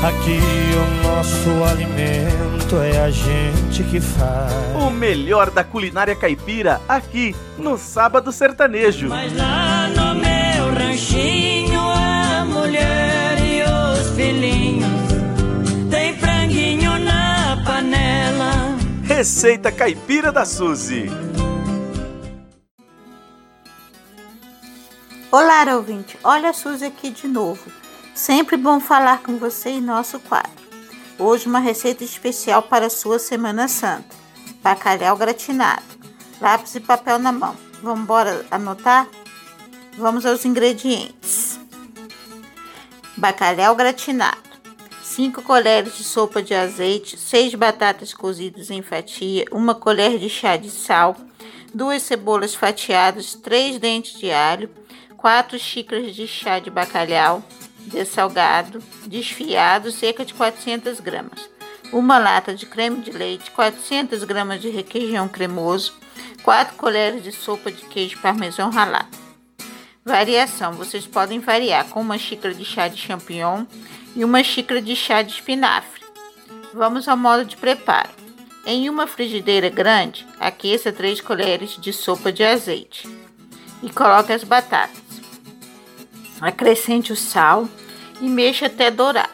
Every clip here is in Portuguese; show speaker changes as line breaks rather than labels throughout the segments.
Aqui o nosso alimento é a gente que faz.
O melhor da culinária caipira aqui no Sábado Sertanejo.
Mas lá no meu ranchinho a mulher e os filhinhos tem franguinho na panela.
Receita Caipira da Suzy.
Olá, ouvinte. Olha a Suzy aqui de novo. Sempre bom falar com você em nosso quadro. Hoje uma receita especial para sua Semana Santa. Bacalhau gratinado. Lápis e papel na mão. Vamos embora anotar? Vamos aos ingredientes. Bacalhau gratinado. 5 colheres de sopa de azeite, 6 batatas cozidas em fatia, 1 colher de chá de sal, 2 cebolas fatiadas, 3 dentes de alho, 4 xícaras de chá de bacalhau, dessalgado, desfiado, cerca de 400 gramas. Uma lata de creme de leite, 400 gramas de requeijão cremoso, 4 colheres de sopa de queijo parmesão ralado. Variação: vocês podem variar com uma xícara de chá de champignon e uma xícara de chá de espinafre. Vamos ao modo de preparo. Em uma frigideira grande, aqueça 3 colheres de sopa de azeite e coloque as batatas. Acrescente o sal e mexa até dourar,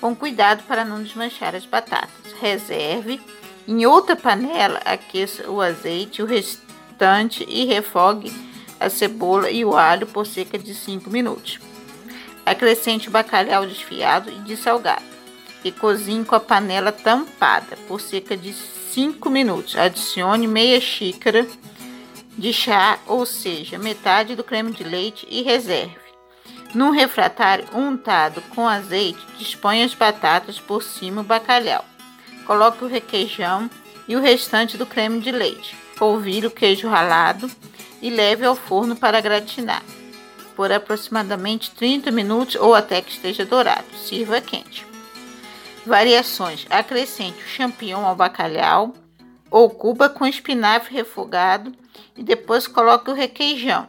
com cuidado para não desmanchar as batatas. Reserve. Em outra panela, aqueça o azeite, o restante e refogue a cebola e o alho por cerca de 5 minutos. Acrescente o bacalhau desfiado e dessalgado e cozinhe com a panela tampada por cerca de 5 minutos. Adicione meia xícara de chá, ou seja, metade do creme de leite e reserve. Num refratário untado com azeite, disponha as batatas por cima o bacalhau. Coloque o requeijão e o restante do creme de leite. Polvire o queijo ralado e leve ao forno para gratinar por aproximadamente 30 minutos ou até que esteja dourado. Sirva quente. Variações: acrescente o champignon ao bacalhau ou cuba com espinafre refogado e depois coloque o requeijão.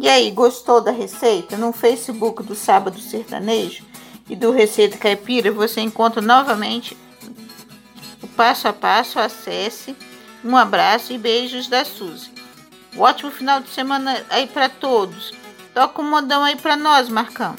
E aí, gostou da receita? No Facebook do Sábado Sertanejo e do Receita Caipira você encontra novamente o passo a passo. Acesse. Um abraço e beijos da Suzy. Um ótimo final de semana aí para todos. Toca um modão aí para nós, Marcão.